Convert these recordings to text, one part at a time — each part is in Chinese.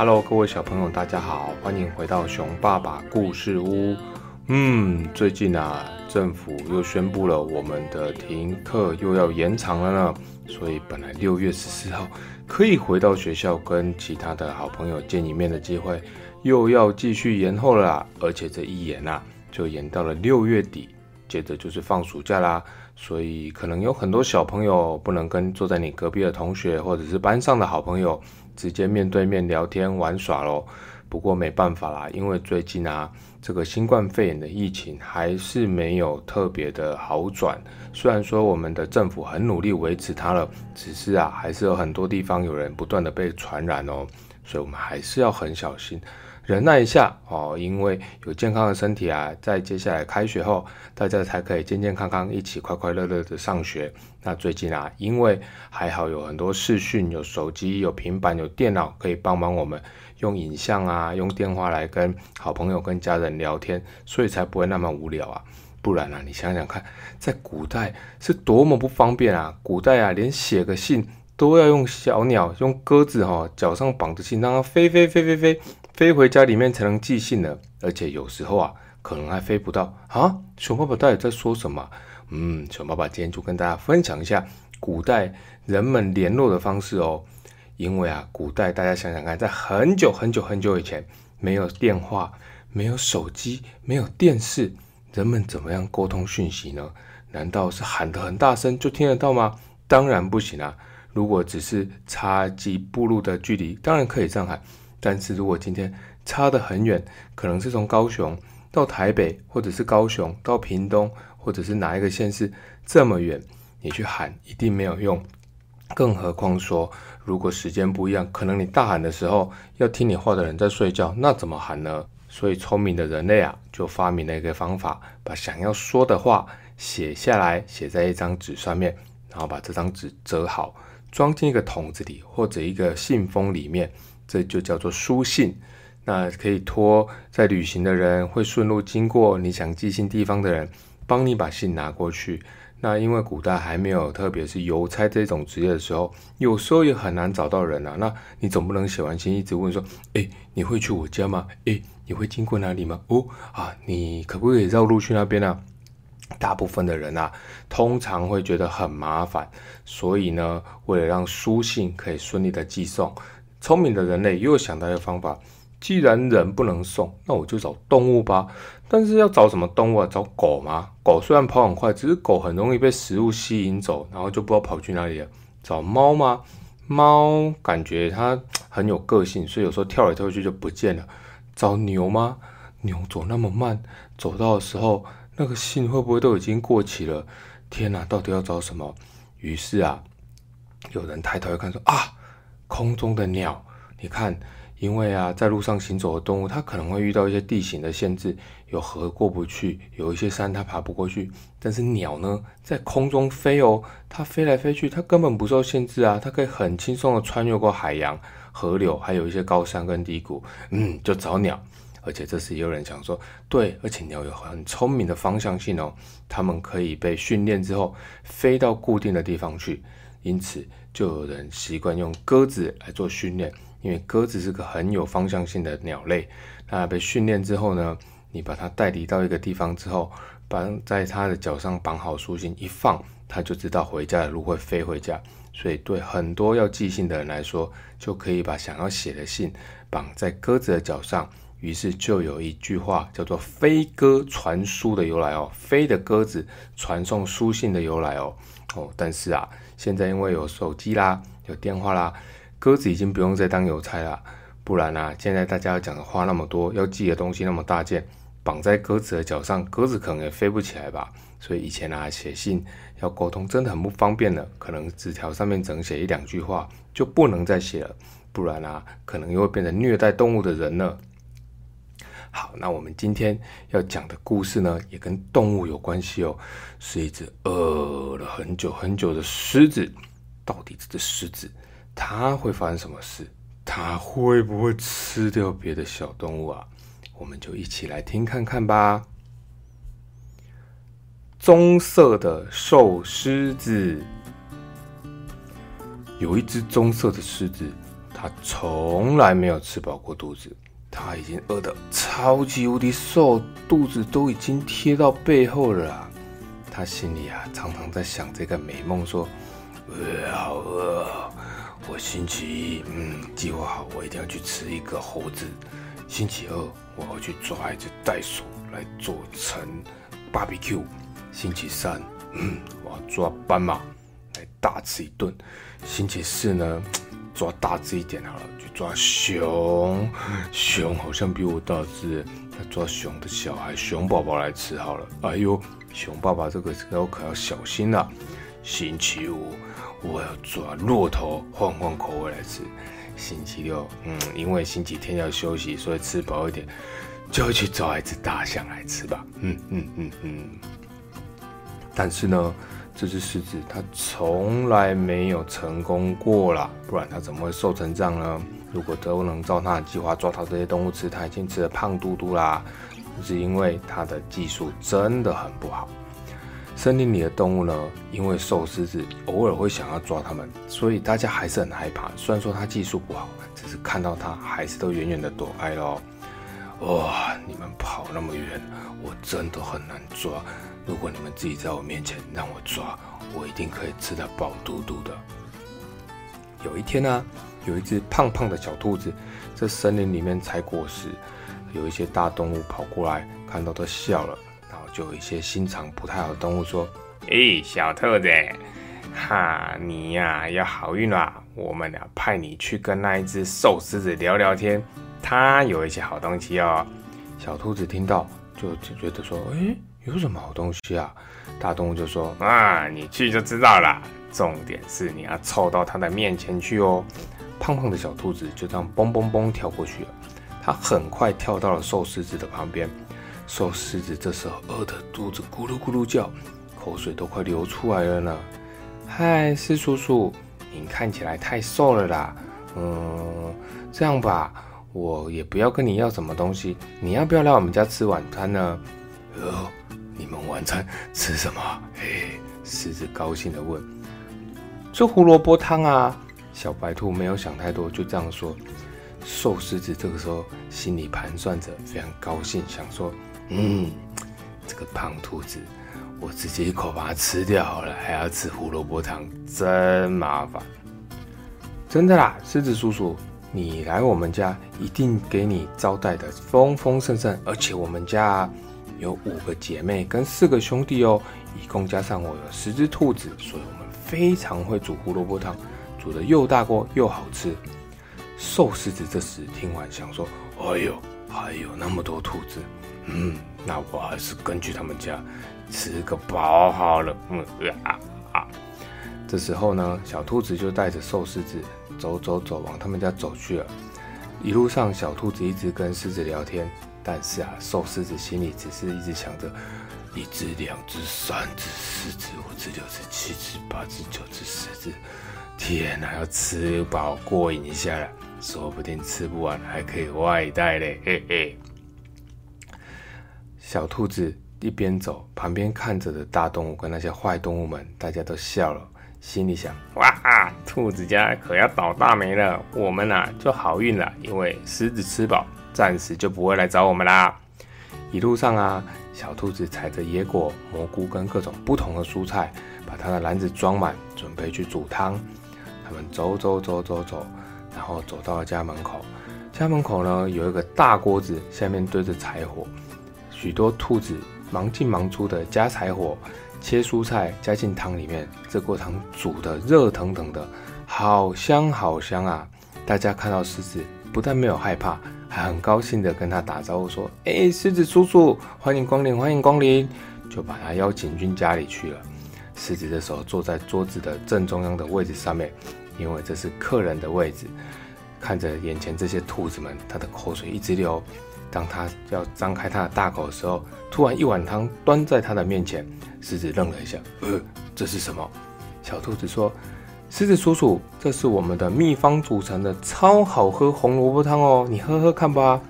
Hello，各位小朋友，大家好，欢迎回到熊爸爸故事屋。嗯，最近啊，政府又宣布了我们的停课又要延长了呢，所以本来六月十四号可以回到学校跟其他的好朋友见一面的机会，又要继续延后了啦。而且这一延啊，就延到了六月底，接着就是放暑假啦。所以可能有很多小朋友不能跟坐在你隔壁的同学或者是班上的好朋友直接面对面聊天玩耍咯。不过没办法啦，因为最近啊，这个新冠肺炎的疫情还是没有特别的好转。虽然说我们的政府很努力维持它了，只是啊，还是有很多地方有人不断的被传染哦。所以我们还是要很小心。忍耐一下哦，因为有健康的身体啊，在接下来开学后，大家才可以健健康康一起快快乐乐的上学。那最近啊，因为还好有很多视讯，有手机、有平板、有电脑，可以帮忙我们用影像啊，用电话来跟好朋友、跟家人聊天，所以才不会那么无聊啊。不然啊，你想想看，在古代是多么不方便啊！古代啊，连写个信都要用小鸟、用鸽子哈，脚上绑着信，让它飞飞飞飞飞。飞回家里面才能寄信呢，而且有时候啊，可能还飞不到啊。熊爸爸到底在说什么？嗯，熊爸爸今天就跟大家分享一下古代人们联络的方式哦。因为啊，古代大家想想看，在很久很久很久以前，没有电话，没有手机，没有电视，人们怎么样沟通讯息呢？难道是喊得很大声就听得到吗？当然不行啊。如果只是差几步路的距离，当然可以这样喊。但是如果今天差得很远，可能是从高雄到台北，或者是高雄到屏东，或者是哪一个县市这么远，你去喊一定没有用。更何况说，如果时间不一样，可能你大喊的时候，要听你话的人在睡觉，那怎么喊呢？所以聪明的人类啊，就发明了一个方法，把想要说的话写下来，写在一张纸上面，然后把这张纸折好，装进一个桶子里或者一个信封里面。这就叫做书信，那可以托在旅行的人，会顺路经过你想寄信地方的人，帮你把信拿过去。那因为古代还没有，特别是邮差这种职业的时候，有时候也很难找到人啊。那你总不能写完信一直问说，哎，你会去我家吗？哎，你会经过哪里吗？哦，啊，你可不可以绕路去那边呢？大部分的人啊，通常会觉得很麻烦，所以呢，为了让书信可以顺利的寄送。聪明的人类又想到一个方法，既然人不能送，那我就找动物吧。但是要找什么动物啊？找狗吗？狗虽然跑很快，只是狗很容易被食物吸引走，然后就不知道跑去哪里了。找猫吗？猫感觉它很有个性，所以有时候跳来跳去就不见了。找牛吗？牛走那么慢，走到的时候那个信会不会都已经过期了？天哪，到底要找什么？于是啊，有人抬头一看说啊。空中的鸟，你看，因为啊，在路上行走的动物，它可能会遇到一些地形的限制，有河过不去，有一些山它爬不过去。但是鸟呢，在空中飞哦，它飞来飞去，它根本不受限制啊，它可以很轻松的穿越过海洋、河流，还有一些高山跟低谷。嗯，就找鸟。而且这时也有人想说，对，而且鸟有很聪明的方向性哦，它们可以被训练之后飞到固定的地方去。因此，就有人习惯用鸽子来做训练，因为鸽子是个很有方向性的鸟类。那被训练之后呢，你把它带离到一个地方之后，绑在它的脚上绑好书信，一放，它就知道回家的路会飞回家。所以，对很多要寄信的人来说，就可以把想要写的信绑在鸽子的脚上。于是就有一句话叫做“飞鸽传书”的由来哦，飞的鸽子传送书信的由来哦。哦，但是啊。现在因为有手机啦，有电话啦，鸽子已经不用再当邮差了。不然啊，现在大家要讲的话那么多，要寄的东西那么大件，绑在鸽子的脚上，鸽子可能也飞不起来吧。所以以前啊，写信要沟通真的很不方便了，可能纸条上面整写一两句话就不能再写了，不然啊，可能又会变成虐待动物的人了。好，那我们今天要讲的故事呢，也跟动物有关系哦，是一只饿了很久很久的狮子。到底这只狮子它会发生什么事？它会不会吃掉别的小动物啊？我们就一起来听看看吧。棕色的瘦狮子，有一只棕色的狮子。它从来没有吃饱过肚子，他已经饿得超级无敌瘦，肚子都已经贴到背后了。他心里啊，常常在想这个美梦，说：“呃，好饿，我星期一，嗯，计划好，我一定要去吃一个猴子。星期二，我要去抓一只袋鼠来做成 barbecue。星期三，嗯，我要抓斑马来大吃一顿。星期四呢，抓大只一点好了，抓熊。熊好像比我大只，那抓熊的小孩，熊宝宝来吃好了。哎呦！”熊爸爸这个时候可要小心了。星期五我要抓骆驼换换口味来吃。星期六，嗯，因为星期天要休息，所以吃饱一点，就去抓一只大象来吃吧。嗯嗯嗯嗯。但是呢，这只狮子它从来没有成功过啦，不然它怎么会瘦成这样呢？如果都能照它的计划抓到这些动物吃，它已经吃的胖嘟嘟啦。是因为它的技术真的很不好。森林里的动物呢，因为瘦狮子偶尔会想要抓它们，所以大家还是很害怕。虽然说它技术不好，只是看到它还是都远远的躲开喽。哇，你们跑那么远，我真的很难抓。如果你们自己在我面前让我抓，我一定可以吃得饱嘟嘟的。有一天呢，有一只胖胖的小兔子在森林里面采果实。有一些大动物跑过来，看到都笑了，然后就有一些心肠不太好的动物说：“哎，小兔子，哈，你呀要好运啦！我们俩派你去跟那一只瘦狮子聊聊天，它有一些好东西哦。”小兔子听到就觉得说：“哎，有什么好东西啊？”大动物就说：“啊，你去就知道了。重点是你要凑到它的面前去哦。”胖胖的小兔子就这样嘣嘣嘣跳过去了。它很快跳到了瘦狮子的旁边，瘦狮子这时候饿得肚子咕噜咕噜叫，口水都快流出来了呢。嗨，狮叔叔，您看起来太瘦了啦。嗯，这样吧，我也不要跟你要什么东西，你要不要来我们家吃晚餐呢？哦，你们晚餐吃什么？嘿，狮子高兴地问。吃胡萝卜汤啊。小白兔没有想太多，就这样说。瘦狮子这个时候心里盘算着，非常高兴，想说：“嗯，这个胖兔子，我直接一口把它吃掉好了，还要吃胡萝卜汤，真麻烦。”真的啦，狮子叔叔，你来我们家一定给你招待的丰丰盛盛，而且我们家有五个姐妹跟四个兄弟哦，一共加上我有十只兔子，所以我们非常会煮胡萝卜汤，煮的又大锅又好吃。瘦狮子这时听完，想说：“哎呦，还有那么多兔子，嗯，那我还是跟去他们家吃个饱好了。”嗯啊啊！这时候呢，小兔子就带着瘦狮子走走走，往他们家走去了。一路上，小兔子一直跟狮子聊天，但是啊，瘦狮子心里只是一直想着：一只、两只、三只、四只、五只、六只、七只、八只、九只、十只，天哪，要吃饱过瘾一下了。说不定吃不完还可以外带嘞，嘿嘿。小兔子一边走，旁边看着的大动物跟那些坏动物们，大家都笑了，心里想：哇哈，兔子家可要倒大霉了，我们呐就好运了，因为狮子吃饱，暂时就不会来找我们啦。一路上啊，小兔子采着野果、蘑菇跟各种不同的蔬菜，把它的篮子装满，准备去煮汤。他们走走走走走。然后走到了家门口，家门口呢有一个大锅子，下面堆着柴火，许多兔子忙进忙出的加柴火，切蔬菜加进汤里面，这锅汤煮的热腾腾的，好香好香啊！大家看到狮子，不但没有害怕，还很高兴的跟他打招呼说：“哎，狮子叔叔，欢迎光临，欢迎光临！”就把他邀请进家里去了。狮子的手坐在桌子的正中央的位置上面。因为这是客人的位置，看着眼前这些兔子们，他的口水一直流。当他要张开他的大口的时候，突然一碗汤端在他的面前。狮子愣了一下，呃，这是什么？小兔子说：“狮子叔叔，这是我们的秘方组成的超好喝红萝卜汤哦，你喝喝看吧。”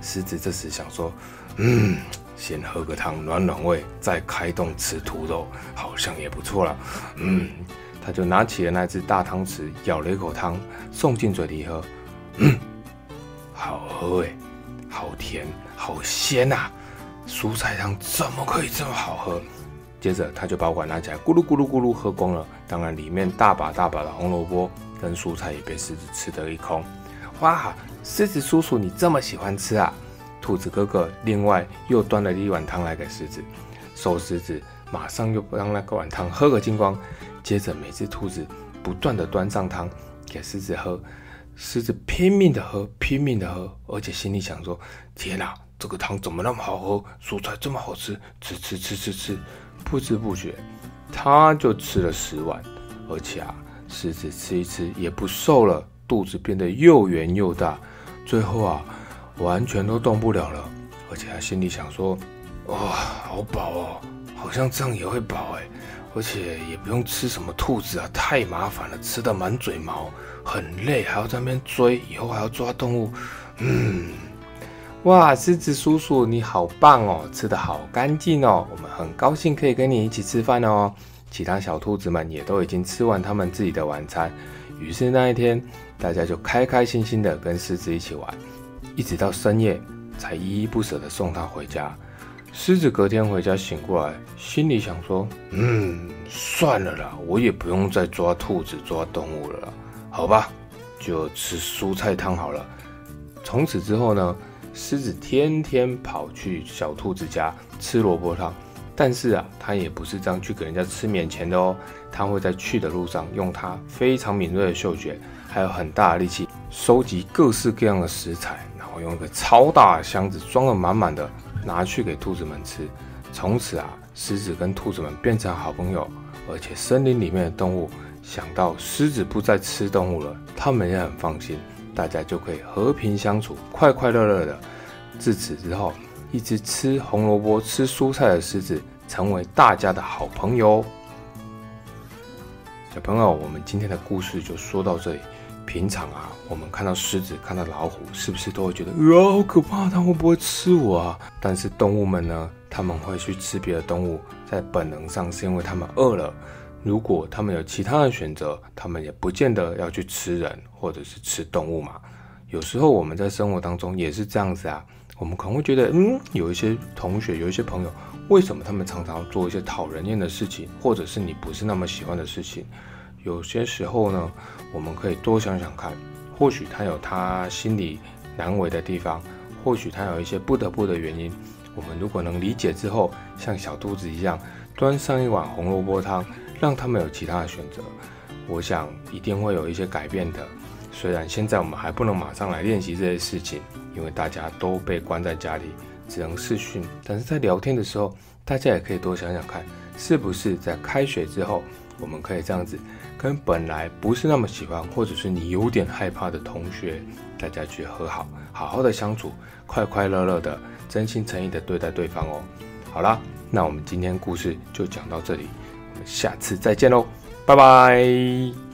狮子这时想说：“嗯，先喝个汤暖暖胃，再开动吃兔肉，好像也不错了。嗯，他就拿起了那只大汤匙，舀了一口汤，送进嘴里喝。嗯，好喝哎，好甜，好鲜呐！蔬菜汤怎么可以这么好喝？接着他就把碗拿起来，咕噜咕噜咕噜喝光了。当然，里面大把大把的红萝卜跟蔬菜也被狮子吃得一空。哇，狮子叔叔，你这么喜欢吃啊？兔子哥哥另外又端了一碗汤来给狮子，瘦狮子马上又让那个碗汤喝个精光。接着每只兔子不断的端上汤给狮子喝，狮子拼命的喝，拼命的喝，而且心里想说：天哪，这个汤怎么那么好喝？蔬菜这么好吃，吃吃吃吃吃，不知不觉他就吃了十碗，而且啊，狮子吃一吃也不瘦了。肚子变得又圆又大，最后啊，完全都动不了了。而且他心里想说：“哇，好饱哦，好像这样也会饱哎，而且也不用吃什么兔子啊，太麻烦了，吃的满嘴毛，很累，还要在那边追，以后还要抓动物。嗯，哇，狮子叔叔你好棒哦，吃的好干净哦，我们很高兴可以跟你一起吃饭哦。其他小兔子们也都已经吃完他们自己的晚餐。”于是那一天，大家就开开心心的跟狮子一起玩，一直到深夜才依依不舍的送他回家。狮子隔天回家醒过来，心里想说：“嗯，算了啦，我也不用再抓兔子、抓动物了啦，好吧，就吃蔬菜汤好了。”从此之后呢，狮子天天跑去小兔子家吃萝卜汤。但是啊，它也不是这样去给人家吃免钱的哦。它会在去的路上，用它非常敏锐的嗅觉，还有很大的力气，收集各式各样的食材，然后用一个超大的箱子装得满满的，拿去给兔子们吃。从此啊，狮子跟兔子们变成好朋友，而且森林里面的动物想到狮子不再吃动物了，他们也很放心，大家就可以和平相处，快快乐乐的。自此之后。一只吃红萝卜、吃蔬菜的狮子，成为大家的好朋友。小朋友，我们今天的故事就说到这里。平常啊，我们看到狮子、看到老虎，是不是都会觉得啊，好可怕，它会不会吃我啊？但是动物们呢，他们会去吃别的动物，在本能上是因为他们饿了。如果他们有其他的选择，他们也不见得要去吃人或者是吃动物嘛。有时候我们在生活当中也是这样子啊。我们可能会觉得，嗯，有一些同学，有一些朋友，为什么他们常常做一些讨人厌的事情，或者是你不是那么喜欢的事情？有些时候呢，我们可以多想想看，或许他有他心里难为的地方，或许他有一些不得不的原因。我们如果能理解之后，像小兔子一样，端上一碗红萝卜汤，让他们有其他的选择，我想一定会有一些改变的。虽然现在我们还不能马上来练习这些事情，因为大家都被关在家里，只能视讯。但是在聊天的时候，大家也可以多想想看，是不是在开学之后，我们可以这样子，跟本来不是那么喜欢，或者是你有点害怕的同学，大家去和好，好好的相处，快快乐乐的，真心诚意的对待对方哦。好啦，那我们今天故事就讲到这里，我们下次再见喽，拜拜。